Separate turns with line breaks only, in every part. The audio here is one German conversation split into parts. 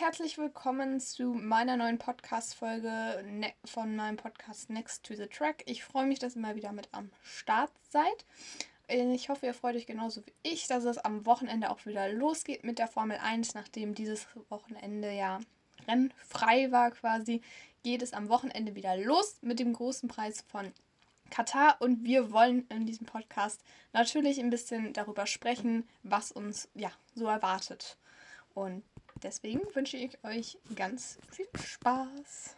herzlich willkommen zu meiner neuen Podcast-Folge ne von meinem Podcast Next to the Track. Ich freue mich, dass ihr mal wieder mit am Start seid. Ich hoffe, ihr freut euch genauso wie ich, dass es am Wochenende auch wieder losgeht mit der Formel 1, nachdem dieses Wochenende ja rennfrei war quasi, geht es am Wochenende wieder los mit dem großen Preis von Katar und wir wollen in diesem Podcast natürlich ein bisschen darüber sprechen, was uns ja so erwartet. Und deswegen wünsche ich euch ganz viel Spaß.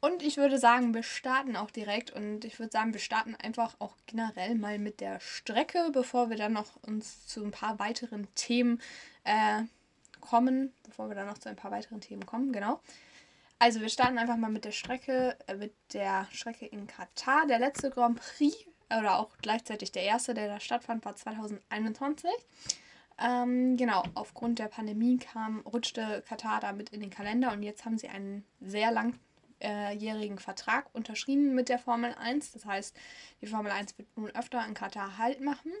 Und ich würde sagen, wir starten auch direkt und ich würde sagen, wir starten einfach auch generell mal mit der Strecke, bevor wir dann noch uns zu ein paar weiteren Themen äh, kommen, bevor wir dann noch zu ein paar weiteren Themen kommen, genau. Also wir starten einfach mal mit der Strecke, äh, mit der Strecke in Katar. Der letzte Grand Prix oder auch gleichzeitig der erste, der da stattfand, war 2021. Ähm, genau, aufgrund der Pandemie kam, rutschte Katar damit in den Kalender und jetzt haben sie einen sehr langjährigen Vertrag unterschrieben mit der Formel 1. Das heißt, die Formel 1 wird nun öfter in Katar Halt machen.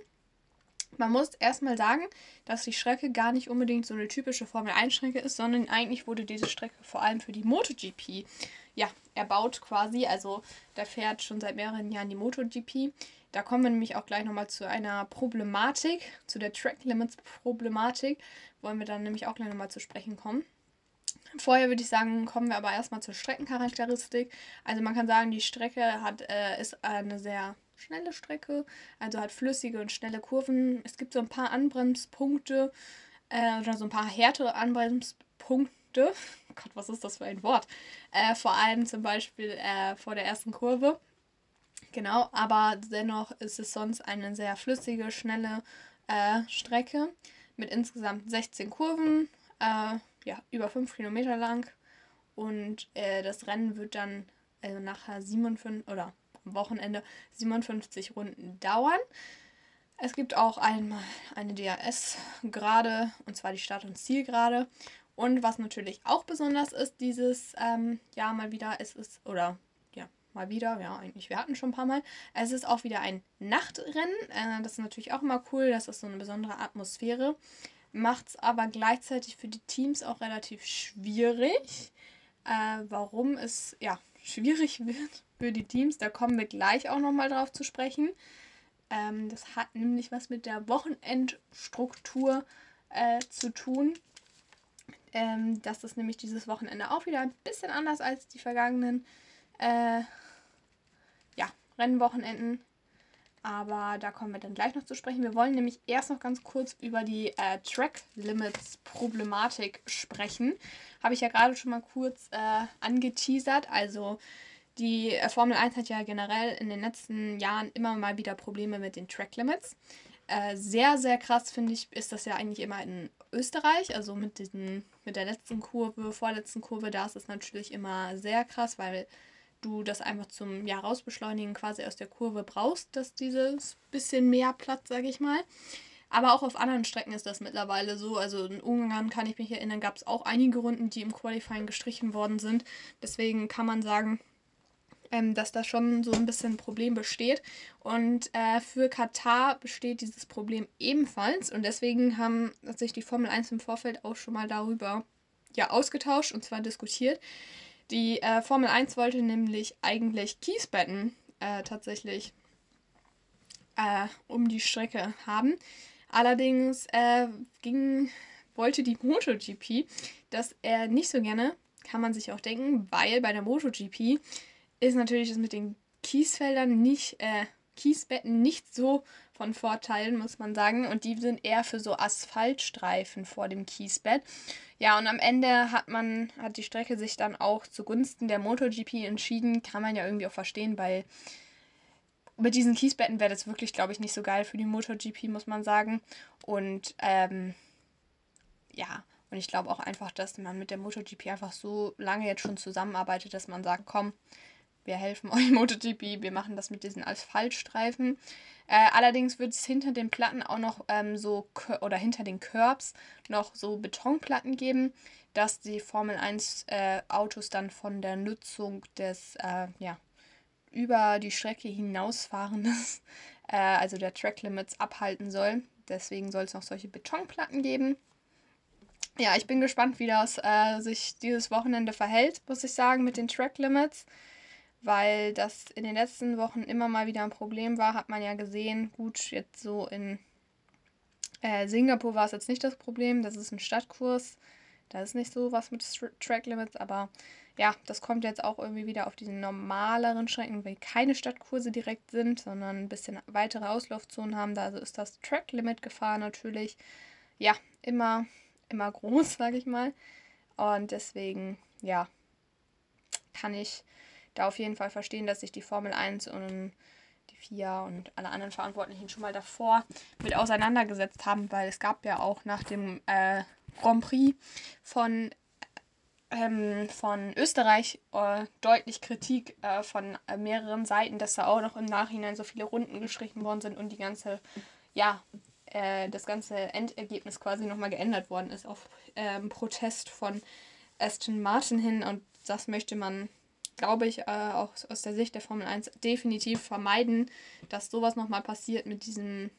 Man muss erstmal sagen, dass die Strecke gar nicht unbedingt so eine typische Formel 1-Strecke ist, sondern eigentlich wurde diese Strecke vor allem für die MotoGP ja, erbaut quasi. Also da fährt schon seit mehreren Jahren die MotoGP. Da kommen wir nämlich auch gleich nochmal zu einer Problematik, zu der Track Limits Problematik, wollen wir dann nämlich auch gleich nochmal zu sprechen kommen. Vorher würde ich sagen, kommen wir aber erstmal zur Streckencharakteristik. Also man kann sagen, die Strecke hat, äh, ist eine sehr schnelle Strecke, also hat flüssige und schnelle Kurven. Es gibt so ein paar Anbremspunkte äh, oder so ein paar härtere Anbremspunkte. Gott, was ist das für ein Wort? Äh, vor allem zum Beispiel äh, vor der ersten Kurve. Genau, aber dennoch ist es sonst eine sehr flüssige, schnelle äh, Strecke mit insgesamt 16 Kurven, äh, ja, über 5 Kilometer lang. Und äh, das Rennen wird dann also nachher 57 oder am Wochenende 57 Runden dauern. Es gibt auch einmal eine DRS-Gerade, und zwar die Start- und Zielgerade. Und was natürlich auch besonders ist, dieses ähm, Jahr mal wieder, es ist, oder mal wieder, ja, eigentlich, wir hatten schon ein paar Mal, es ist auch wieder ein Nachtrennen. Äh, das ist natürlich auch immer cool, das ist so eine besondere Atmosphäre. Macht es aber gleichzeitig für die Teams auch relativ schwierig. Äh, warum es, ja, schwierig wird für die Teams. Da kommen wir gleich auch nochmal drauf zu sprechen. Ähm, das hat nämlich was mit der Wochenendstruktur äh, zu tun. Ähm, das ist nämlich dieses Wochenende auch wieder ein bisschen anders als die vergangenen äh, Rennwochenenden. Aber da kommen wir dann gleich noch zu sprechen. Wir wollen nämlich erst noch ganz kurz über die äh, Track Limits Problematik sprechen. Habe ich ja gerade schon mal kurz äh, angeteasert. Also die äh, Formel 1 hat ja generell in den letzten Jahren immer mal wieder Probleme mit den Track Limits. Äh, sehr, sehr krass finde ich, ist das ja eigentlich immer in Österreich, also mit, diesen, mit der letzten Kurve, vorletzten Kurve, da ist es natürlich immer sehr krass, weil du das einfach zum ja, Rausbeschleunigen quasi aus der Kurve brauchst, dass dieses bisschen mehr Platz, sage ich mal. Aber auch auf anderen Strecken ist das mittlerweile so. Also in Ungarn kann ich mich erinnern, gab es auch einige Runden, die im Qualifying gestrichen worden sind. Deswegen kann man sagen, ähm, dass da schon so ein bisschen ein Problem besteht. Und äh, für Katar besteht dieses Problem ebenfalls. Und deswegen haben sich die Formel 1 im Vorfeld auch schon mal darüber ja, ausgetauscht und zwar diskutiert. Die äh, Formel 1 wollte nämlich eigentlich Kiesbetten äh, tatsächlich äh, um die Strecke haben. Allerdings äh, ging, wollte die MotoGP das er nicht so gerne, kann man sich auch denken, weil bei der MotoGP ist natürlich das mit den Kiesfeldern nicht, äh, Kiesbetten nicht so von Vorteil, muss man sagen. Und die sind eher für so Asphaltstreifen vor dem Kiesbett. Ja, und am Ende hat man, hat die Strecke sich dann auch zugunsten der MotoGP entschieden. Kann man ja irgendwie auch verstehen, weil mit diesen Kiesbetten wäre das wirklich, glaube ich, nicht so geil für die MotoGP, muss man sagen. Und ähm, ja, und ich glaube auch einfach, dass man mit der MotoGP einfach so lange jetzt schon zusammenarbeitet, dass man sagt, komm, wir helfen euch MotoGP, wir machen das mit diesen Asphaltstreifen. Äh, allerdings wird es hinter den Platten auch noch ähm, so, oder hinter den Curbs noch so Betonplatten geben, dass die Formel 1 äh, Autos dann von der Nutzung des, äh, ja, über die Strecke hinausfahrendes, äh, also der Track Limits abhalten soll. Deswegen soll es noch solche Betonplatten geben. ja, ich bin gespannt, wie das äh, sich dieses Wochenende verhält, muss ich sagen, mit den Track Limits. Weil das in den letzten Wochen immer mal wieder ein Problem war, hat man ja gesehen. Gut, jetzt so in äh, Singapur war es jetzt nicht das Problem. Das ist ein Stadtkurs. Da ist nicht so was mit Track Limits, aber ja, das kommt jetzt auch irgendwie wieder auf diesen normaleren Strecken, weil keine Stadtkurse direkt sind, sondern ein bisschen weitere Auslaufzonen haben. Da also ist das Track Limit Gefahr natürlich ja immer immer groß, sage ich mal. Und deswegen, ja, kann ich da auf jeden Fall verstehen, dass sich die Formel 1 und die FIA und alle anderen Verantwortlichen schon mal davor mit auseinandergesetzt haben, weil es gab ja auch nach dem äh, Grand Prix von, ähm, von Österreich äh, deutlich Kritik äh, von mehreren Seiten, dass da auch noch im Nachhinein so viele Runden gestrichen worden sind und die ganze, ja, äh, das ganze Endergebnis quasi nochmal geändert worden ist auf ähm, Protest von Aston Martin hin. Und das möchte man, glaube ich, äh, auch aus der Sicht der Formel 1 definitiv vermeiden, dass sowas nochmal passiert mit diesem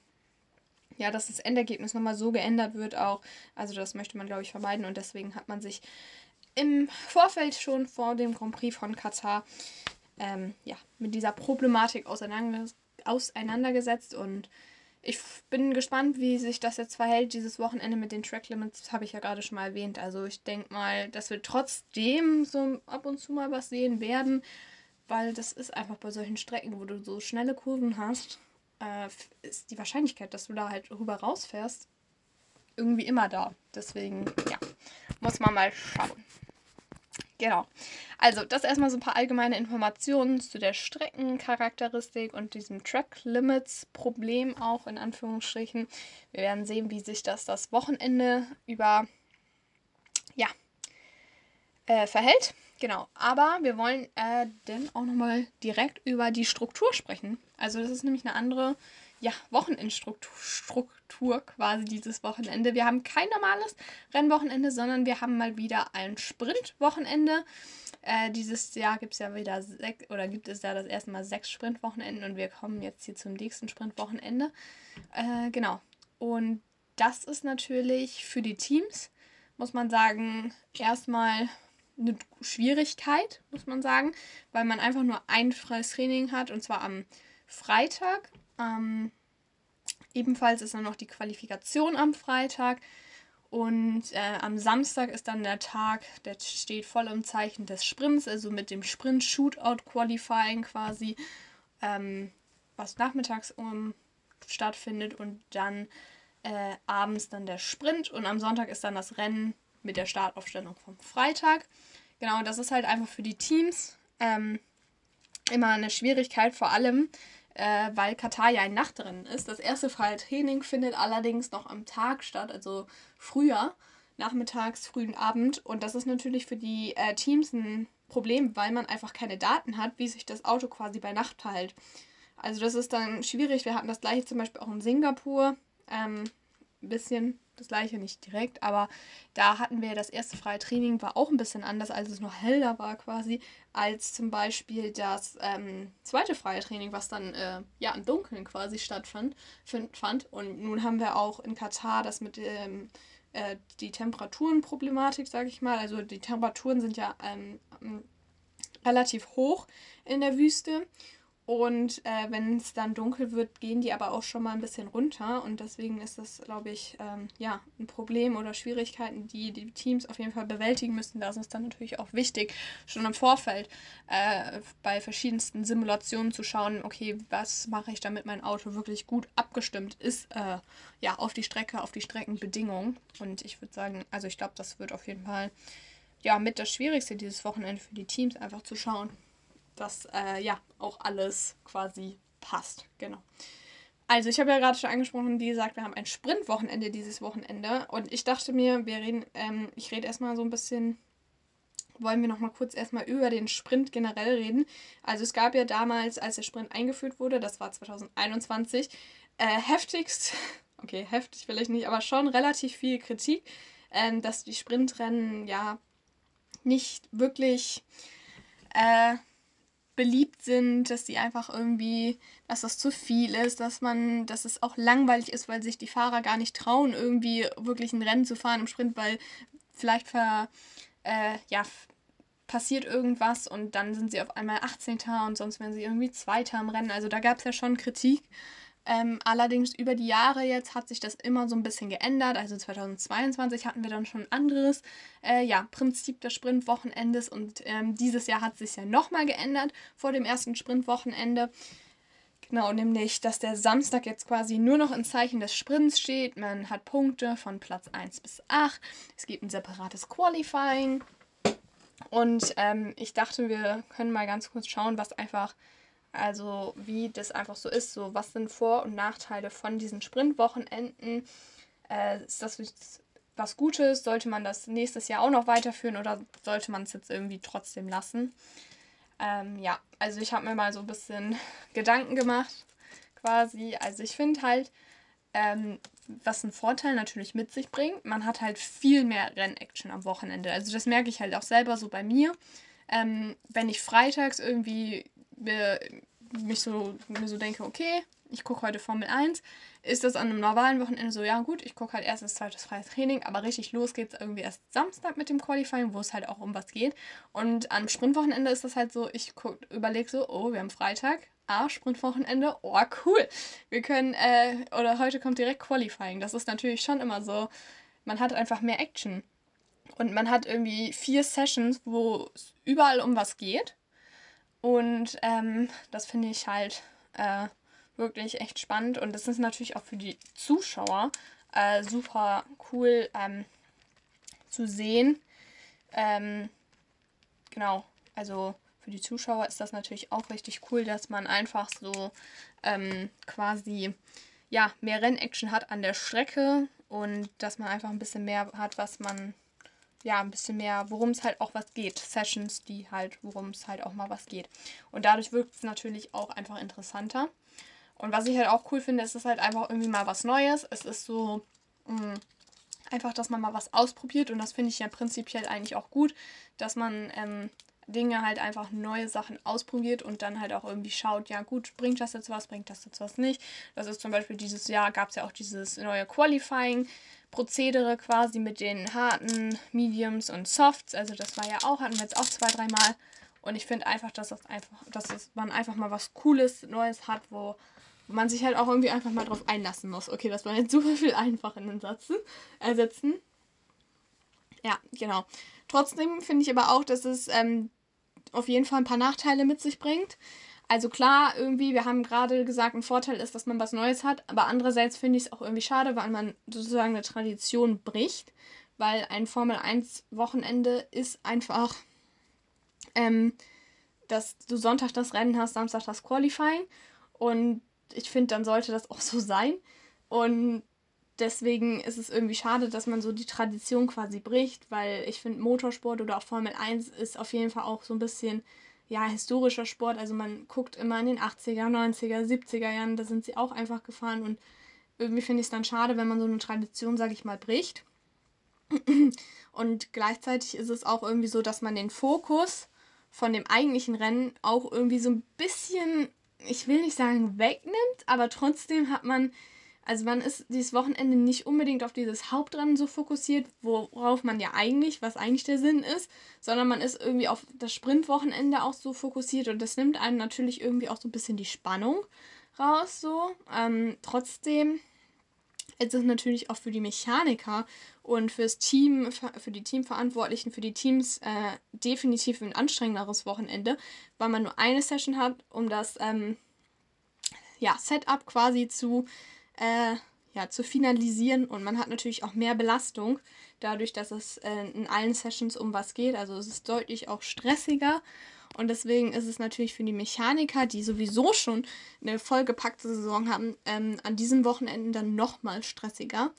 ja, dass das Endergebnis nochmal so geändert wird auch. Also das möchte man, glaube ich, vermeiden und deswegen hat man sich im Vorfeld schon vor dem Grand Prix von Katar ähm, ja, mit dieser Problematik auseinandergesetzt und ich bin gespannt, wie sich das jetzt verhält, dieses Wochenende mit den Track Limits, habe ich ja gerade schon mal erwähnt. Also ich denke mal, dass wir trotzdem so ab und zu mal was sehen werden, weil das ist einfach bei solchen Strecken, wo du so schnelle Kurven hast, äh, ist die Wahrscheinlichkeit, dass du da halt rüber rausfährst, irgendwie immer da. Deswegen, ja, muss man mal schauen. Genau. Also, das erstmal so ein paar allgemeine Informationen zu der Streckencharakteristik und diesem Track Limits Problem auch in Anführungsstrichen. Wir werden sehen, wie sich das das Wochenende über ja äh, verhält. Genau. Aber wir wollen äh, dann auch nochmal direkt über die Struktur sprechen. Also, das ist nämlich eine andere ja, Wochenendstruktur quasi dieses Wochenende. Wir haben kein normales Rennwochenende, sondern wir haben mal wieder ein Sprintwochenende. Äh, dieses Jahr gibt es ja wieder sechs, oder gibt es ja das erste Mal sechs Sprintwochenenden und wir kommen jetzt hier zum nächsten Sprintwochenende. Äh, genau. Und das ist natürlich für die Teams, muss man sagen, erstmal eine Schwierigkeit, muss man sagen, weil man einfach nur ein freies Training hat und zwar am Freitag ähm, ebenfalls ist dann noch die Qualifikation am Freitag. Und äh, am Samstag ist dann der Tag, der steht voll im Zeichen des Sprints, also mit dem Sprint-Shootout-Qualifying quasi, ähm, was nachmittags um stattfindet und dann äh, abends dann der Sprint und am Sonntag ist dann das Rennen mit der Startaufstellung vom Freitag. Genau, das ist halt einfach für die Teams ähm, immer eine Schwierigkeit, vor allem äh, weil Katar ja ein Nachtrennen ist. Das erste freie Training findet allerdings noch am Tag statt, also früher, nachmittags, frühen Abend. Und das ist natürlich für die äh, Teams ein Problem, weil man einfach keine Daten hat, wie sich das Auto quasi bei Nacht verhält. Also das ist dann schwierig. Wir hatten das gleiche zum Beispiel auch in Singapur. Ähm, ein bisschen das gleiche, nicht direkt, aber da hatten wir das erste freie Training, war auch ein bisschen anders, als es noch heller war quasi, als zum Beispiel das ähm, zweite freie Training, was dann äh, ja im Dunkeln quasi stattfand. Fand. Und nun haben wir auch in Katar das mit ähm, äh, die Temperaturenproblematik, sage ich mal. Also die Temperaturen sind ja ähm, relativ hoch in der Wüste und äh, wenn es dann dunkel wird, gehen die aber auch schon mal ein bisschen runter. Und deswegen ist das, glaube ich, ähm, ja, ein Problem oder Schwierigkeiten, die die Teams auf jeden Fall bewältigen müssen. Da ist es dann natürlich auch wichtig, schon im Vorfeld äh, bei verschiedensten Simulationen zu schauen, okay, was mache ich, damit mein Auto wirklich gut abgestimmt ist, äh, ja, auf die Strecke, auf die Streckenbedingungen. Und ich würde sagen, also ich glaube, das wird auf jeden Fall ja mit das Schwierigste dieses Wochenende für die Teams, einfach zu schauen dass äh, ja auch alles quasi passt. Genau. Also ich habe ja gerade schon angesprochen, wie gesagt, wir haben ein Sprintwochenende dieses Wochenende und ich dachte mir, wir reden, ähm, ich rede erstmal so ein bisschen, wollen wir nochmal kurz erstmal über den Sprint generell reden. Also es gab ja damals, als der Sprint eingeführt wurde, das war 2021, äh, heftigst, okay, heftig vielleicht nicht, aber schon relativ viel Kritik, äh, dass die Sprintrennen ja nicht wirklich äh, beliebt sind, dass die einfach irgendwie, dass das zu viel ist, dass man, dass es auch langweilig ist, weil sich die Fahrer gar nicht trauen, irgendwie wirklich ein Rennen zu fahren im Sprint, weil vielleicht ver, äh, ja, passiert irgendwas und dann sind sie auf einmal 18. und sonst werden sie irgendwie Zweiter im Rennen. Also da gab es ja schon Kritik. Ähm, allerdings über die Jahre jetzt hat sich das immer so ein bisschen geändert. Also 2022 hatten wir dann schon ein anderes äh, ja, Prinzip des Sprintwochenendes und ähm, dieses Jahr hat sich ja nochmal geändert vor dem ersten Sprintwochenende. Genau, nämlich, dass der Samstag jetzt quasi nur noch in Zeichen des Sprints steht. Man hat Punkte von Platz 1 bis 8. Es gibt ein separates Qualifying. Und ähm, ich dachte, wir können mal ganz kurz schauen, was einfach also wie das einfach so ist, so was sind Vor- und Nachteile von diesen Sprintwochenenden. Äh, ist das was Gutes? Sollte man das nächstes Jahr auch noch weiterführen oder sollte man es jetzt irgendwie trotzdem lassen? Ähm, ja, also ich habe mir mal so ein bisschen Gedanken gemacht, quasi. Also ich finde halt, ähm, was ein Vorteil natürlich mit sich bringt, man hat halt viel mehr Rennaction am Wochenende. Also das merke ich halt auch selber so bei mir. Ähm, wenn ich freitags irgendwie mir, mich so, mir so denke, okay, ich gucke heute Formel 1, ist das an einem normalen Wochenende so, ja gut, ich gucke halt erst das zweite freies Training, aber richtig los geht es irgendwie erst Samstag mit dem Qualifying, wo es halt auch um was geht. Und am Sprintwochenende ist das halt so, ich überlege so, oh, wir haben Freitag, ah, Sprintwochenende, oh, cool. Wir können, äh, oder heute kommt direkt Qualifying. Das ist natürlich schon immer so, man hat einfach mehr Action. Und man hat irgendwie vier Sessions, wo es überall um was geht. Und ähm, das finde ich halt äh, wirklich echt spannend. Und das ist natürlich auch für die Zuschauer äh, super cool ähm, zu sehen. Ähm, genau, also für die Zuschauer ist das natürlich auch richtig cool, dass man einfach so ähm, quasi ja, mehr Rennaction hat an der Strecke und dass man einfach ein bisschen mehr hat, was man ja, ein bisschen mehr, worum es halt auch was geht. Sessions, die halt, worum es halt auch mal was geht. Und dadurch wirkt es natürlich auch einfach interessanter. Und was ich halt auch cool finde, ist es halt einfach irgendwie mal was Neues. Es ist so mh, mm, einfach, dass man mal was ausprobiert. Und das finde ich ja prinzipiell eigentlich auch gut, dass man ähm, Dinge halt einfach neue Sachen ausprobiert und dann halt auch irgendwie schaut, ja gut, bringt das jetzt was, bringt das jetzt was nicht. Das ist zum Beispiel dieses Jahr gab es ja auch dieses neue Qualifying, Prozedere quasi mit den harten, Mediums und Softs. Also das war ja auch, hatten wir jetzt auch zwei, dreimal. Und ich finde einfach, dass das einfach, dass das man einfach mal was Cooles, Neues hat, wo man sich halt auch irgendwie einfach mal drauf einlassen muss. Okay, das war jetzt super viel einfach in den Sätzen, ersetzen. Ja, genau. Trotzdem finde ich aber auch, dass es ähm, auf jeden Fall ein paar Nachteile mit sich bringt. Also klar, irgendwie, wir haben gerade gesagt, ein Vorteil ist, dass man was Neues hat, aber andererseits finde ich es auch irgendwie schade, weil man sozusagen eine Tradition bricht, weil ein Formel 1 Wochenende ist einfach, ähm, dass du Sonntag das Rennen hast, Samstag das Qualifying und ich finde, dann sollte das auch so sein und deswegen ist es irgendwie schade, dass man so die Tradition quasi bricht, weil ich finde, Motorsport oder auch Formel 1 ist auf jeden Fall auch so ein bisschen ja, historischer Sport. Also man guckt immer in den 80er, 90er, 70er Jahren, da sind sie auch einfach gefahren und irgendwie finde ich es dann schade, wenn man so eine Tradition, sage ich mal, bricht. Und gleichzeitig ist es auch irgendwie so, dass man den Fokus von dem eigentlichen Rennen auch irgendwie so ein bisschen, ich will nicht sagen wegnimmt, aber trotzdem hat man also man ist dieses Wochenende nicht unbedingt auf dieses Hauptrennen so fokussiert, worauf man ja eigentlich, was eigentlich der Sinn ist, sondern man ist irgendwie auf das Sprintwochenende auch so fokussiert und das nimmt einem natürlich irgendwie auch so ein bisschen die Spannung raus. So. Ähm, trotzdem ist es natürlich auch für die Mechaniker und fürs Team, für die Teamverantwortlichen, für die Teams äh, definitiv ein anstrengenderes Wochenende, weil man nur eine Session hat, um das ähm, ja, Setup quasi zu äh, ja, zu finalisieren und man hat natürlich auch mehr Belastung dadurch, dass es äh, in allen Sessions um was geht. Also es ist deutlich auch stressiger und deswegen ist es natürlich für die Mechaniker, die sowieso schon eine vollgepackte Saison haben, ähm, an diesen Wochenenden dann nochmal stressiger.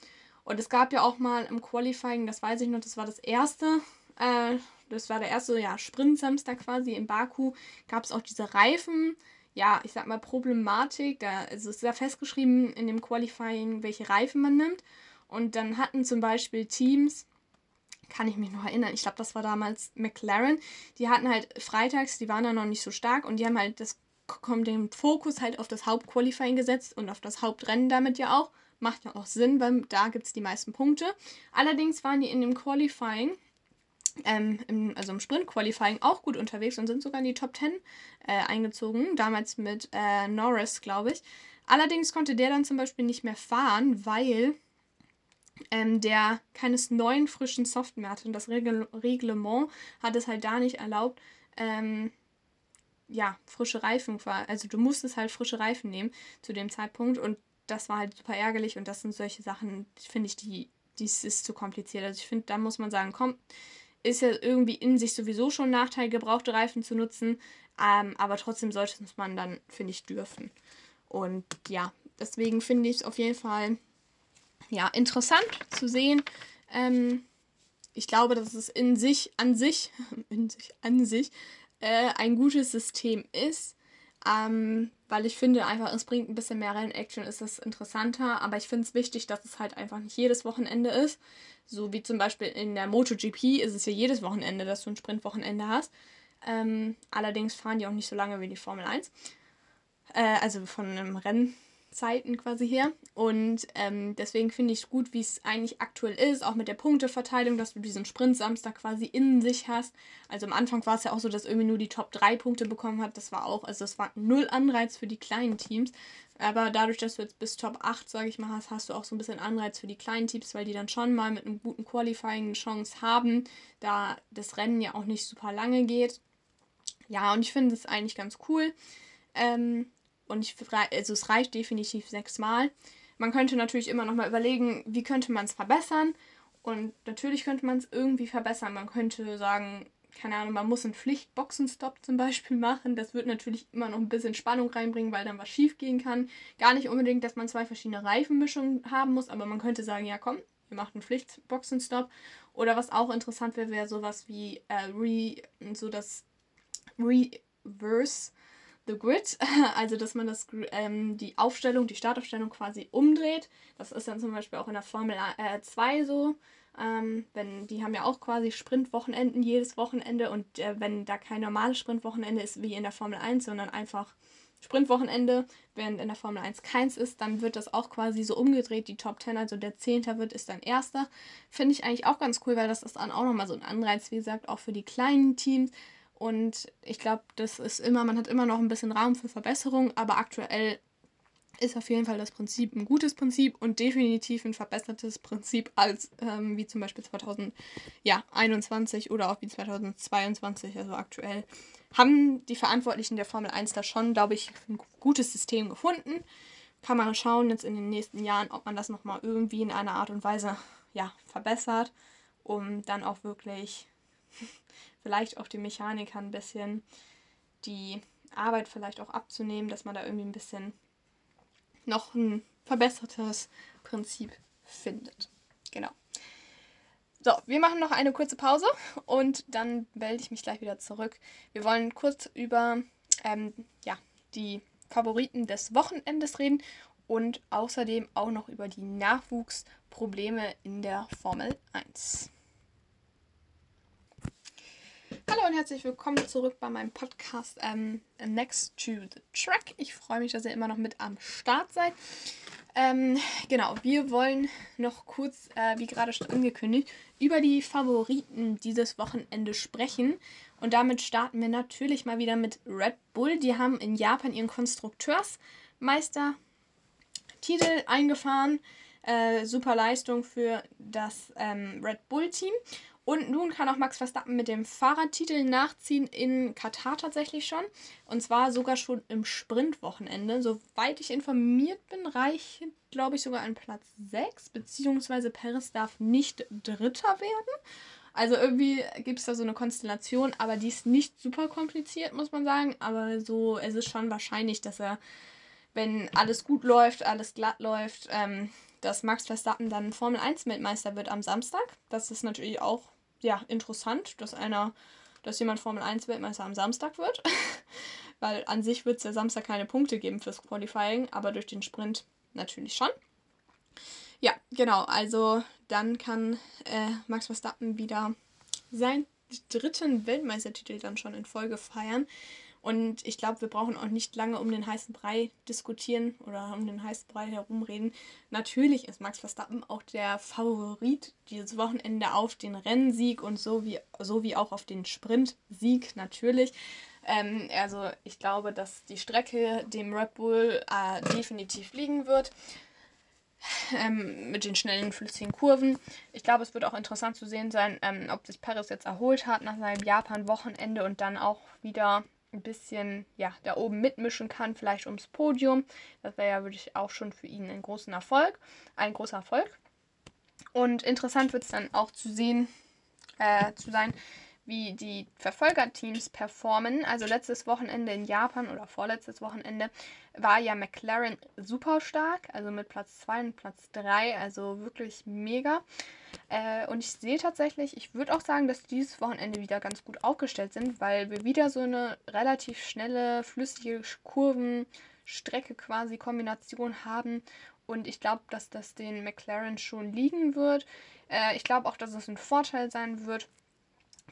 Und es gab ja auch mal im Qualifying, das weiß ich noch, das war das erste, äh, das war der erste ja, Sprint-Samstag quasi in Baku, gab es auch diese Reifen ja, ich sag mal, Problematik. Da also ist ja festgeschrieben in dem Qualifying, welche Reifen man nimmt. Und dann hatten zum Beispiel Teams kann ich mich noch erinnern. Ich glaube, das war damals McLaren. Die hatten halt freitags, die waren da noch nicht so stark und die haben halt das kommt den Fokus halt auf das Hauptqualifying gesetzt und auf das Hauptrennen damit ja auch. Macht ja auch Sinn, weil da gibt es die meisten Punkte. Allerdings waren die in dem Qualifying, ähm, im, also im Sprint-Qualifying auch gut unterwegs und sind sogar in die Top 10 äh, eingezogen. Damals mit äh, Norris, glaube ich. Allerdings konnte der dann zum Beispiel nicht mehr fahren, weil ähm, der keines neuen frischen Soft mehr hatte. Und das Regel Reglement hat es halt da nicht erlaubt, ähm, ja, frische Reifen. Also du musstest halt frische Reifen nehmen zu dem Zeitpunkt und das war halt super ärgerlich und das sind solche Sachen, finde ich, die, dies ist zu kompliziert. Also ich finde, da muss man sagen, komm, ist ja irgendwie in sich sowieso schon ein Nachteil, gebrauchte Reifen zu nutzen, ähm, aber trotzdem sollte es man dann, finde ich, dürfen. Und ja, deswegen finde ich es auf jeden Fall ja, interessant zu sehen. Ähm, ich glaube, dass es in sich, an sich, in sich, an sich, äh, ein gutes System ist. Ähm, weil ich finde einfach, es bringt ein bisschen mehr Rennaction, ist es interessanter. Aber ich finde es wichtig, dass es halt einfach nicht jedes Wochenende ist. So wie zum Beispiel in der MotoGP ist es ja jedes Wochenende, dass du ein Sprintwochenende hast. Ähm, allerdings fahren die auch nicht so lange wie die Formel 1. Äh, also von einem Rennen Zeiten quasi her. Und ähm, deswegen finde ich es gut, wie es eigentlich aktuell ist, auch mit der Punkteverteilung, dass du diesen Sprint-Samstag quasi in sich hast. Also am Anfang war es ja auch so, dass irgendwie nur die Top 3 Punkte bekommen hat. Das war auch, also das war null Anreiz für die kleinen Teams. Aber dadurch, dass du jetzt bis Top 8, sage ich mal, hast, hast du auch so ein bisschen Anreiz für die kleinen Teams, weil die dann schon mal mit einem guten Qualifying eine Chance haben, da das Rennen ja auch nicht super lange geht. Ja, und ich finde es eigentlich ganz cool. Ähm, und ich, also es reicht definitiv sechsmal. Man könnte natürlich immer noch mal überlegen, wie könnte man es verbessern. Und natürlich könnte man es irgendwie verbessern. Man könnte sagen, keine Ahnung, man muss einen Pflichtboxenstopp zum Beispiel machen. Das wird natürlich immer noch ein bisschen Spannung reinbringen, weil dann was schief gehen kann. Gar nicht unbedingt, dass man zwei verschiedene Reifenmischungen haben muss, aber man könnte sagen, ja komm, ihr macht einen Pflichtboxenstopp. Oder was auch interessant wäre, wäre sowas wie äh, Re, so das Reverse The Grid, also dass man das, ähm, die Aufstellung, die Startaufstellung quasi umdreht. Das ist dann zum Beispiel auch in der Formel 2 äh, so. Ähm, wenn, die haben ja auch quasi Sprintwochenenden jedes Wochenende und äh, wenn da kein normales Sprintwochenende ist wie in der Formel 1, sondern einfach Sprintwochenende, während in der Formel 1 keins ist, dann wird das auch quasi so umgedreht, die Top 10, also der Zehnter wird ist dann Erster. Finde ich eigentlich auch ganz cool, weil das ist dann auch nochmal so ein Anreiz, wie gesagt, auch für die kleinen Teams, und ich glaube, das ist immer, man hat immer noch ein bisschen Raum für Verbesserung, aber aktuell ist auf jeden Fall das Prinzip ein gutes Prinzip und definitiv ein verbessertes Prinzip als ähm, wie zum Beispiel 2021 oder auch wie 2022, also aktuell. Haben die Verantwortlichen der Formel 1 da schon, glaube ich, ein gutes System gefunden. Kann man schauen jetzt in den nächsten Jahren, ob man das nochmal irgendwie in einer Art und Weise ja, verbessert, um dann auch wirklich vielleicht auch den Mechanikern ein bisschen die Arbeit vielleicht auch abzunehmen, dass man da irgendwie ein bisschen noch ein verbessertes Prinzip findet. Genau. So, wir machen noch eine kurze Pause und dann melde ich mich gleich wieder zurück. Wir wollen kurz über ähm, ja, die Favoriten des Wochenendes reden und außerdem auch noch über die Nachwuchsprobleme in der Formel 1. Hallo und herzlich willkommen zurück bei meinem Podcast ähm, Next to the Track. Ich freue mich, dass ihr immer noch mit am Start seid. Ähm, genau, wir wollen noch kurz, äh, wie gerade schon angekündigt, über die Favoriten dieses Wochenende sprechen. Und damit starten wir natürlich mal wieder mit Red Bull. Die haben in Japan ihren Konstrukteursmeister-Titel eingefahren. Äh, super Leistung für das ähm, Red Bull-Team. Und nun kann auch Max Verstappen mit dem Fahrradtitel nachziehen in Katar tatsächlich schon. Und zwar sogar schon im Sprintwochenende. Soweit ich informiert bin, reicht, glaube ich, sogar an Platz 6. Beziehungsweise Paris darf nicht Dritter werden. Also irgendwie gibt es da so eine Konstellation, aber die ist nicht super kompliziert, muss man sagen. Aber so, es ist schon wahrscheinlich, dass er, wenn alles gut läuft, alles glatt läuft, ähm, dass Max Verstappen dann Formel 1 Weltmeister wird am Samstag. Das ist natürlich auch ja, interessant, dass einer, dass jemand Formel 1 Weltmeister am Samstag wird. Weil an sich wird es ja Samstag keine Punkte geben fürs Qualifying, aber durch den Sprint natürlich schon. Ja, genau. Also dann kann äh, Max Verstappen wieder seinen dritten Weltmeistertitel dann schon in Folge feiern. Und ich glaube, wir brauchen auch nicht lange um den heißen Brei diskutieren oder um den heißen Brei herumreden. Natürlich ist Max Verstappen auch der Favorit dieses Wochenende auf den Rennsieg und so wie, so wie auch auf den Sprintsieg natürlich. Ähm, also ich glaube, dass die Strecke dem Red Bull äh, definitiv liegen wird. Ähm, mit den schnellen, flüssigen Kurven. Ich glaube, es wird auch interessant zu sehen sein, ähm, ob sich Paris jetzt erholt hat nach seinem Japan-Wochenende und dann auch wieder ein bisschen ja, da oben mitmischen kann, vielleicht ums Podium. Das wäre ja wirklich auch schon für ihn ein großer Erfolg. Ein großer Erfolg. Und interessant wird es dann auch zu sehen, äh, zu sein, wie die Verfolgerteams performen. Also letztes Wochenende in Japan oder vorletztes Wochenende war ja McLaren super stark, also mit Platz 2 und Platz 3, also wirklich mega. Äh, und ich sehe tatsächlich, ich würde auch sagen, dass dieses Wochenende wieder ganz gut aufgestellt sind, weil wir wieder so eine relativ schnelle, flüssige Kurvenstrecke quasi Kombination haben. Und ich glaube, dass das den McLaren schon liegen wird. Äh, ich glaube auch, dass es ein Vorteil sein wird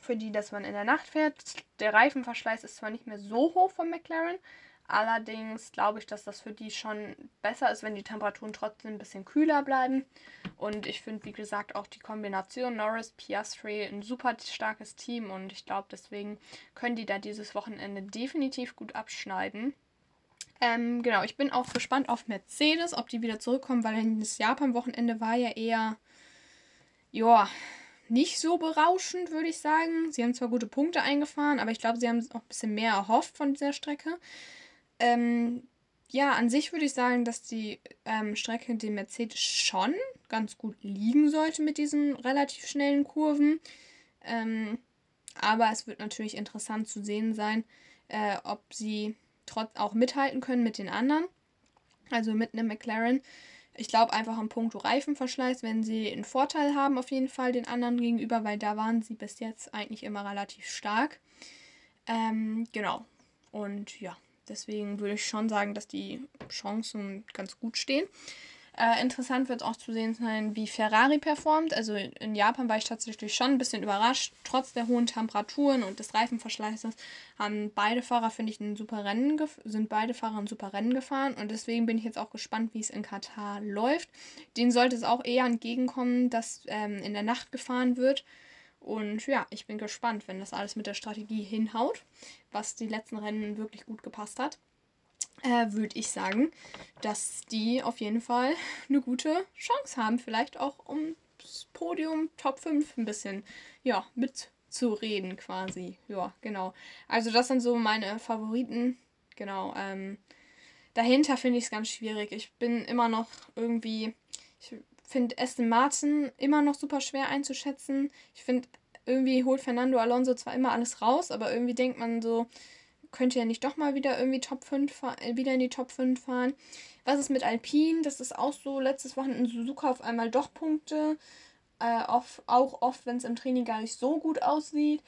für die, dass man in der Nacht fährt. Der Reifenverschleiß ist zwar nicht mehr so hoch von McLaren, allerdings glaube ich, dass das für die schon besser ist, wenn die Temperaturen trotzdem ein bisschen kühler bleiben. Und ich finde, wie gesagt, auch die Kombination Norris, Piastri ein super starkes Team und ich glaube, deswegen können die da dieses Wochenende definitiv gut abschneiden. Ähm, genau, ich bin auch gespannt auf Mercedes, ob die wieder zurückkommen, weil das Japan-Wochenende war ja eher, ja, nicht so berauschend, würde ich sagen. Sie haben zwar gute Punkte eingefahren, aber ich glaube, sie haben auch ein bisschen mehr erhofft von dieser Strecke. Ähm, ja, an sich würde ich sagen, dass die ähm, Strecke dem Mercedes schon ganz gut liegen sollte mit diesen relativ schnellen Kurven. Ähm, aber es wird natürlich interessant zu sehen sein, äh, ob sie trotz auch mithalten können mit den anderen. Also mit einem McLaren. Ich glaube einfach am Punkt Reifenverschleiß, wenn sie einen Vorteil haben, auf jeden Fall den anderen gegenüber, weil da waren sie bis jetzt eigentlich immer relativ stark. Ähm, genau. Und ja, deswegen würde ich schon sagen, dass die Chancen ganz gut stehen. Äh, interessant wird auch zu sehen sein, wie Ferrari performt. Also in Japan war ich tatsächlich schon ein bisschen überrascht. Trotz der hohen Temperaturen und des Reifenverschleißes haben beide Fahrer, finde ich, ein super Rennen sind beide Fahrer ein super Rennen gefahren. Und deswegen bin ich jetzt auch gespannt, wie es in Katar läuft. Denen sollte es auch eher entgegenkommen, dass ähm, in der Nacht gefahren wird. Und ja, ich bin gespannt, wenn das alles mit der Strategie hinhaut, was die letzten Rennen wirklich gut gepasst hat äh, würde ich sagen, dass die auf jeden Fall eine gute Chance haben, vielleicht auch ums Podium Top 5 ein bisschen ja, mitzureden quasi. Ja, genau. Also das sind so meine Favoriten. Genau. Ähm, dahinter finde ich es ganz schwierig. Ich bin immer noch irgendwie, ich finde Aston Martin immer noch super schwer einzuschätzen. Ich finde, irgendwie holt Fernando Alonso zwar immer alles raus, aber irgendwie denkt man so, könnte ja nicht doch mal wieder irgendwie Top 5 äh, wieder in die Top 5 fahren. Was ist mit Alpine? Das ist auch so letztes Wochenende in Suzuka auf einmal doch Punkte. Äh, oft, auch oft, wenn es im Training gar nicht so gut aussieht.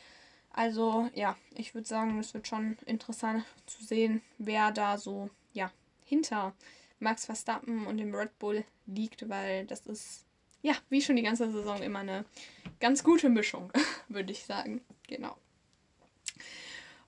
Also ja, ich würde sagen, es wird schon interessant zu sehen, wer da so ja hinter Max Verstappen und dem Red Bull liegt, weil das ist ja wie schon die ganze Saison immer eine ganz gute Mischung, würde ich sagen. Genau.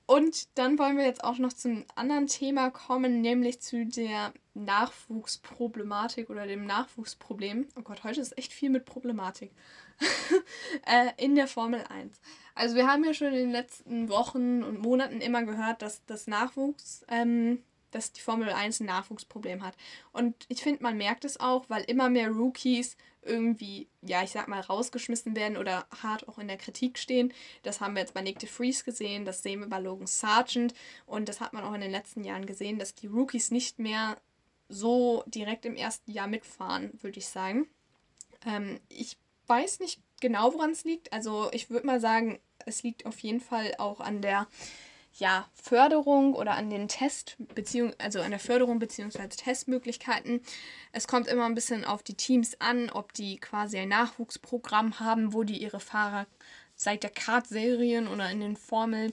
Und dann wollen wir jetzt auch noch zum anderen Thema kommen, nämlich zu der Nachwuchsproblematik oder dem Nachwuchsproblem. Oh Gott, heute ist echt viel mit Problematik. äh, in der Formel 1. Also wir haben ja schon in den letzten Wochen und Monaten immer gehört, dass das Nachwuchs, ähm, dass die Formel 1 ein Nachwuchsproblem hat. Und ich finde, man merkt es auch, weil immer mehr Rookies irgendwie, ja, ich sag mal, rausgeschmissen werden oder hart auch in der Kritik stehen. Das haben wir jetzt bei Nick de Vries gesehen, das sehen wir bei Logan Sargent und das hat man auch in den letzten Jahren gesehen, dass die Rookies nicht mehr so direkt im ersten Jahr mitfahren, würde ich sagen. Ähm, ich weiß nicht genau, woran es liegt. Also ich würde mal sagen, es liegt auf jeden Fall auch an der ja, Förderung oder an den Test, beziehung, also an der Förderung bzw. Testmöglichkeiten. Es kommt immer ein bisschen auf die Teams an, ob die quasi ein Nachwuchsprogramm haben, wo die ihre Fahrer seit der Kart-Serien oder in den Formel,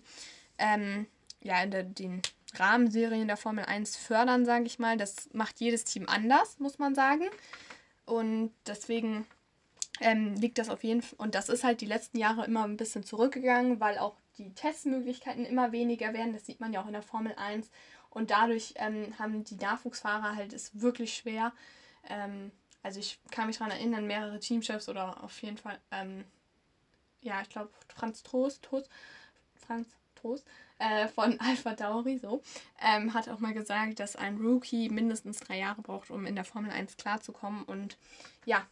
ähm, ja, in der, den Rahmenserien der Formel 1 fördern, sage ich mal. Das macht jedes Team anders, muss man sagen. Und deswegen ähm, liegt das auf jeden Fall. Und das ist halt die letzten Jahre immer ein bisschen zurückgegangen, weil auch die Testmöglichkeiten immer weniger werden. Das sieht man ja auch in der Formel 1. Und dadurch ähm, haben die Nachwuchsfahrer halt es wirklich schwer. Ähm, also ich kann mich daran erinnern, mehrere Teamchefs oder auf jeden Fall, ähm, ja, ich glaube Franz Trost, Trost, Franz Trost äh, von Alpha Tauri, so, ähm, hat auch mal gesagt, dass ein Rookie mindestens drei Jahre braucht, um in der Formel 1 klarzukommen. Und ja,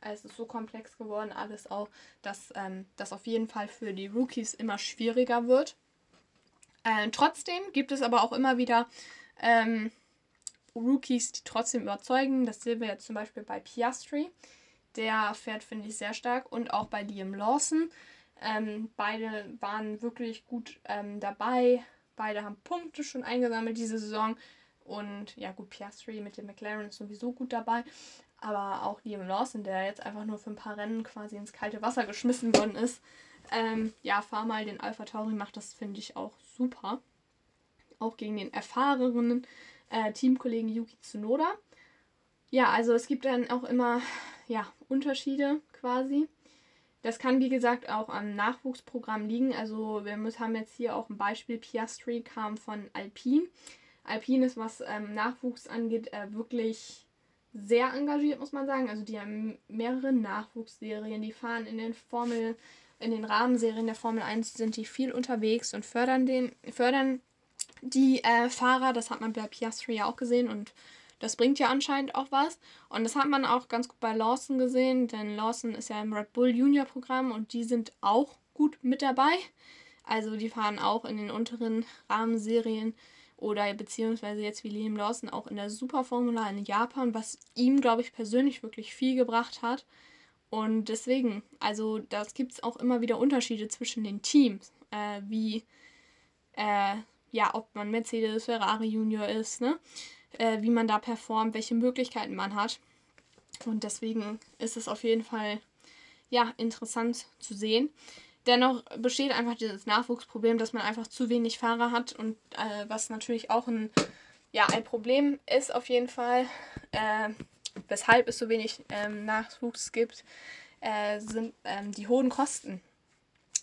es ist so komplex geworden, alles auch, dass ähm, das auf jeden Fall für die Rookies immer schwieriger wird. Äh, trotzdem gibt es aber auch immer wieder ähm, Rookies, die trotzdem überzeugen. Das sehen wir jetzt zum Beispiel bei Piastri. Der fährt, finde ich, sehr stark. Und auch bei Liam Lawson. Ähm, beide waren wirklich gut ähm, dabei. Beide haben Punkte schon eingesammelt diese Saison. Und ja, gut, Piastri mit dem McLaren ist sowieso gut dabei. Aber auch Liam Lawson, der jetzt einfach nur für ein paar Rennen quasi ins kalte Wasser geschmissen worden ist. Ähm, ja, fahr mal den Alpha Tauri macht das, finde ich, auch super. Auch gegen den erfahrenen äh, Teamkollegen Yuki Tsunoda. Ja, also es gibt dann auch immer ja, Unterschiede quasi. Das kann, wie gesagt, auch am Nachwuchsprogramm liegen. Also wir haben jetzt hier auch ein Beispiel. Piastri kam von Alpine. Alpine ist, was ähm, Nachwuchs angeht, äh, wirklich sehr engagiert, muss man sagen. Also die haben mehrere Nachwuchsserien, die fahren in den Formel, in den Rahmenserien der Formel 1 sind die viel unterwegs und fördern den, fördern die äh, Fahrer. Das hat man bei Piastri ja auch gesehen und das bringt ja anscheinend auch was. Und das hat man auch ganz gut bei Lawson gesehen, denn Lawson ist ja im Red Bull Junior Programm und die sind auch gut mit dabei. Also die fahren auch in den unteren Rahmenserien oder beziehungsweise jetzt wie Liam Lawson auch in der Superformula in Japan, was ihm, glaube ich, persönlich wirklich viel gebracht hat. Und deswegen, also das gibt es auch immer wieder Unterschiede zwischen den Teams, äh, wie, äh, ja, ob man Mercedes, Ferrari Junior ist, ne? Äh, wie man da performt, welche Möglichkeiten man hat. Und deswegen ist es auf jeden Fall, ja, interessant zu sehen. Dennoch besteht einfach dieses Nachwuchsproblem, dass man einfach zu wenig Fahrer hat und äh, was natürlich auch ein, ja, ein Problem ist auf jeden Fall, äh, weshalb es so wenig ähm, Nachwuchs gibt, äh, sind ähm, die hohen Kosten.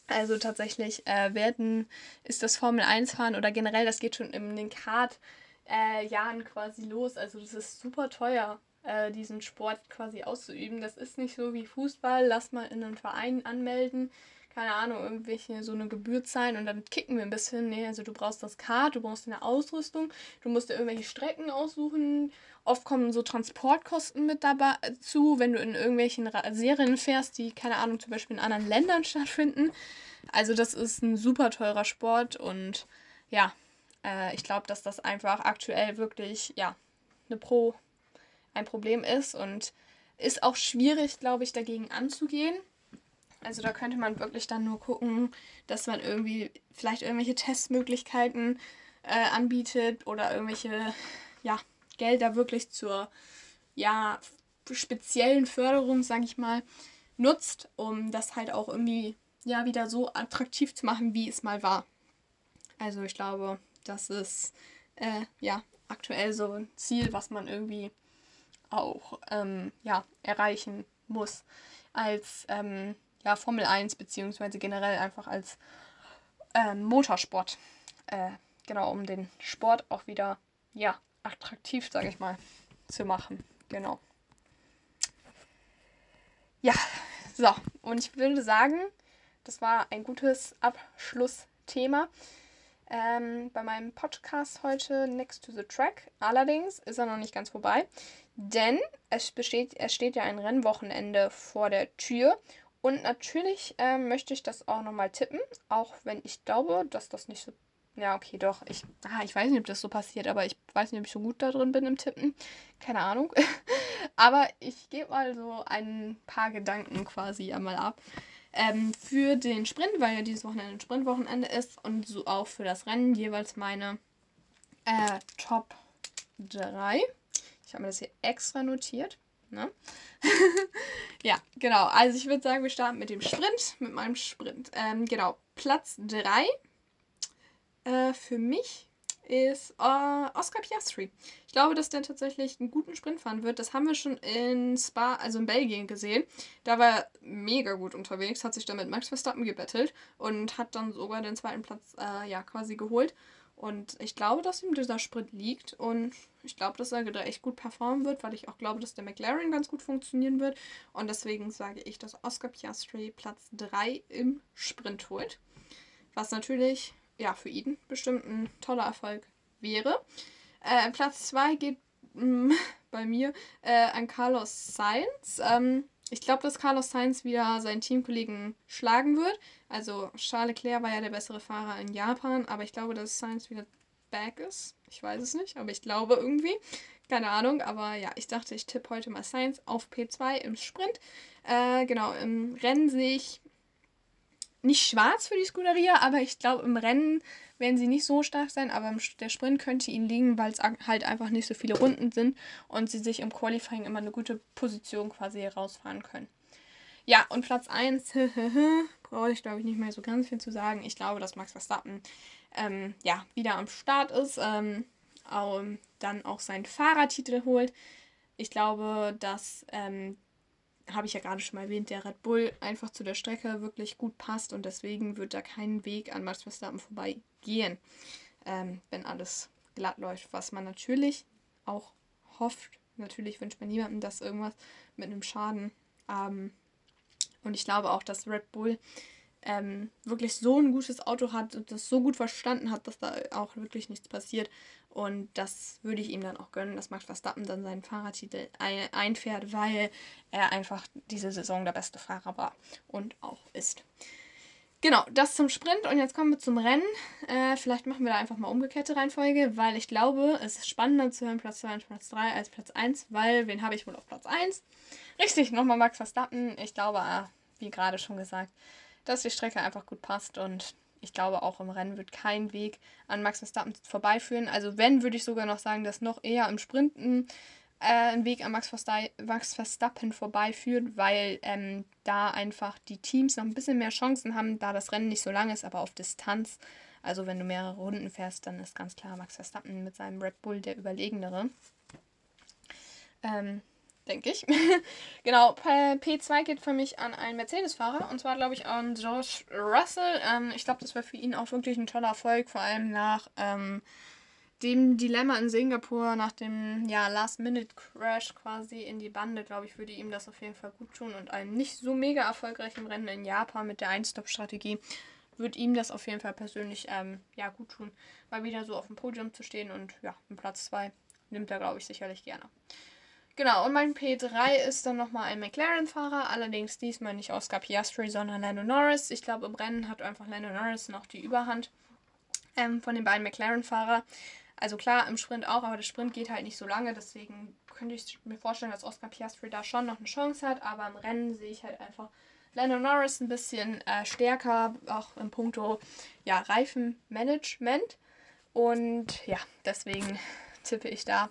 Also tatsächlich äh, werden, ist das Formel 1 fahren oder generell, das geht schon in den Kart-Jahren äh, quasi los. Also das ist super teuer äh, diesen Sport quasi auszuüben. Das ist nicht so wie Fußball, lass mal in einen Verein anmelden, keine Ahnung, irgendwelche so eine Gebühr zahlen und dann kicken wir ein bisschen. Nee, also du brauchst das Kart, du brauchst eine Ausrüstung, du musst dir irgendwelche Strecken aussuchen. Oft kommen so Transportkosten mit dabei zu, wenn du in irgendwelchen Serien fährst, die, keine Ahnung, zum Beispiel in anderen Ländern stattfinden. Also das ist ein super teurer Sport und ja, äh, ich glaube, dass das einfach aktuell wirklich, ja, eine Pro, ein Problem ist und ist auch schwierig, glaube ich, dagegen anzugehen. Also da könnte man wirklich dann nur gucken, dass man irgendwie vielleicht irgendwelche Testmöglichkeiten äh, anbietet oder irgendwelche ja, Gelder wirklich zur ja, speziellen Förderung, sage ich mal, nutzt, um das halt auch irgendwie ja wieder so attraktiv zu machen, wie es mal war. Also ich glaube, das ist äh, ja aktuell so ein Ziel, was man irgendwie auch ähm, ja, erreichen muss als ähm, ja, Formel 1 beziehungsweise generell einfach als ähm, Motorsport. Äh, genau, um den Sport auch wieder, ja, attraktiv, sage ich mal, zu machen. Genau. Ja, so, und ich würde sagen, das war ein gutes Abschlussthema ähm, bei meinem Podcast heute Next to the Track. Allerdings ist er noch nicht ganz vorbei, denn es, besteht, es steht ja ein Rennwochenende vor der Tür und natürlich ähm, möchte ich das auch nochmal tippen, auch wenn ich glaube, dass das nicht so. Ja, okay, doch. Ich, ah, ich weiß nicht, ob das so passiert, aber ich weiß nicht, ob ich so gut da drin bin im Tippen. Keine Ahnung. aber ich gebe mal so ein paar Gedanken quasi einmal ab. Ähm, für den Sprint, weil ja dieses Wochenende ein Sprintwochenende ist und so auch für das Rennen jeweils meine äh, Top 3. Ich habe mir das hier extra notiert. Ne? ja, genau. Also ich würde sagen, wir starten mit dem Sprint, mit meinem Sprint. Ähm, genau, Platz 3 äh, für mich ist äh, Oscar Piastri. Ich glaube, dass der tatsächlich einen guten Sprint fahren wird. Das haben wir schon in Spa, also in Belgien gesehen. Da war er mega gut unterwegs, hat sich dann mit Max Verstappen gebettelt und hat dann sogar den zweiten Platz äh, ja quasi geholt. Und ich glaube, dass ihm dieser Sprint liegt und ich glaube, dass er da echt gut performen wird, weil ich auch glaube, dass der McLaren ganz gut funktionieren wird. Und deswegen sage ich, dass Oscar Piastri Platz 3 im Sprint holt. Was natürlich ja, für ihn bestimmt ein toller Erfolg wäre. Äh, Platz 2 geht mh, mm, bei mir äh, an Carlos Sainz. Ähm, ich glaube, dass Carlos Sainz wieder seinen Teamkollegen schlagen wird. Also Charles Leclerc war ja der bessere Fahrer in Japan, aber ich glaube, dass Sainz wieder back ist. Ich weiß es nicht, aber ich glaube irgendwie. Keine Ahnung, aber ja, ich dachte, ich tippe heute mal Sainz auf P2 im Sprint. Äh, genau, im Rennen sehe ich nicht schwarz für die Scuderia, aber ich glaube, im Rennen werden sie nicht so stark sein, aber der Sprint könnte ihnen liegen, weil es halt einfach nicht so viele Runden sind und sie sich im Qualifying immer eine gute Position quasi herausfahren können. Ja, und Platz 1, brauche ich glaube ich nicht mehr so ganz viel zu sagen. Ich glaube, dass Max Verstappen ähm, ja, wieder am Start ist, ähm, dann auch seinen Fahrertitel holt. Ich glaube, dass ähm, habe ich ja gerade schon mal erwähnt, der Red Bull einfach zu der Strecke wirklich gut passt und deswegen wird da kein Weg an Max Verstappen vorbei gehen, ähm, wenn alles glatt läuft, was man natürlich auch hofft. Natürlich wünscht man niemandem, dass irgendwas mit einem Schaden. Ähm, und ich glaube auch, dass Red Bull ähm, wirklich so ein gutes Auto hat und das so gut verstanden hat, dass da auch wirklich nichts passiert. Und das würde ich ihm dann auch gönnen, dass Max Verstappen dann seinen Fahrertitel einfährt, weil er einfach diese Saison der beste Fahrer war und auch ist. Genau, das zum Sprint und jetzt kommen wir zum Rennen. Äh, vielleicht machen wir da einfach mal umgekehrte Reihenfolge, weil ich glaube, es ist spannender zu hören Platz 2 und Platz 3 als Platz 1, weil wen habe ich wohl auf Platz 1? Richtig, nochmal Max Verstappen. Ich glaube, ah, wie gerade schon gesagt, dass die Strecke einfach gut passt und ich glaube, auch im Rennen wird kein Weg an Max Verstappen vorbeiführen. Also wenn, würde ich sogar noch sagen, dass noch eher im Sprinten äh, ein Weg an Max, Max Verstappen vorbeiführt, weil ähm, da einfach die Teams noch ein bisschen mehr Chancen haben, da das Rennen nicht so lang ist, aber auf Distanz. Also wenn du mehrere Runden fährst, dann ist ganz klar Max Verstappen mit seinem Red Bull der überlegenere. Ähm, denke ich. genau, P2 geht für mich an einen Mercedes-Fahrer und zwar glaube ich an George Russell. Ähm, ich glaube, das wäre für ihn auch wirklich ein toller Erfolg, vor allem nach ähm, dem Dilemma in Singapur, nach dem ja, Last-Minute-Crash quasi in die Bande, glaube ich, würde ihm das auf jeden Fall gut tun und einem nicht so mega erfolgreichen Rennen in Japan mit der Ein-Stop-Strategie würde ihm das auf jeden Fall persönlich ähm, ja, gut tun, mal wieder so auf dem Podium zu stehen und ja, im Platz 2 nimmt er, glaube ich, sicherlich gerne. Genau, und mein P3 ist dann nochmal ein McLaren-Fahrer, allerdings diesmal nicht Oscar Piastri, sondern Lando Norris. Ich glaube, im Rennen hat einfach Lando Norris noch die Überhand ähm, von den beiden McLaren-Fahrer. Also klar, im Sprint auch, aber der Sprint geht halt nicht so lange, deswegen könnte ich mir vorstellen, dass Oscar Piastri da schon noch eine Chance hat, aber im Rennen sehe ich halt einfach Lando Norris ein bisschen äh, stärker, auch im Puncto ja, Reifenmanagement. Und ja, deswegen tippe ich da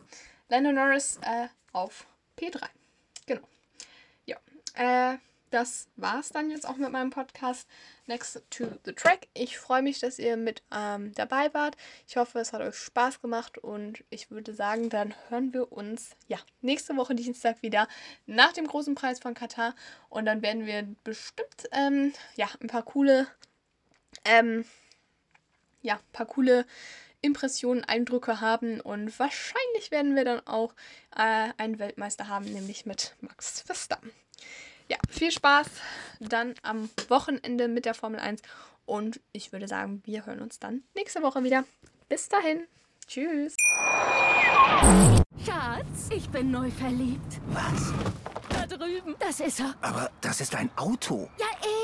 Lando Norris äh, auf P3. Genau. Ja. Äh, das war's dann jetzt auch mit meinem Podcast Next to the Track. Ich freue mich, dass ihr mit ähm, dabei wart. Ich hoffe, es hat euch Spaß gemacht und ich würde sagen, dann hören wir uns ja nächste Woche Dienstag wieder nach dem großen Preis von Katar und dann werden wir bestimmt ähm, ja ein paar coole ähm, ja paar coole Impressionen, Eindrücke haben und wahrscheinlich werden wir dann auch äh, einen Weltmeister haben, nämlich mit Max Verstappen. Ja, viel Spaß dann am Wochenende mit der Formel 1 und ich würde sagen, wir hören uns dann nächste Woche wieder. Bis dahin. Tschüss.
Schatz, ich bin neu verliebt.
Was?
Da drüben. Das ist er.
Aber das ist ein Auto.
Ja, eben.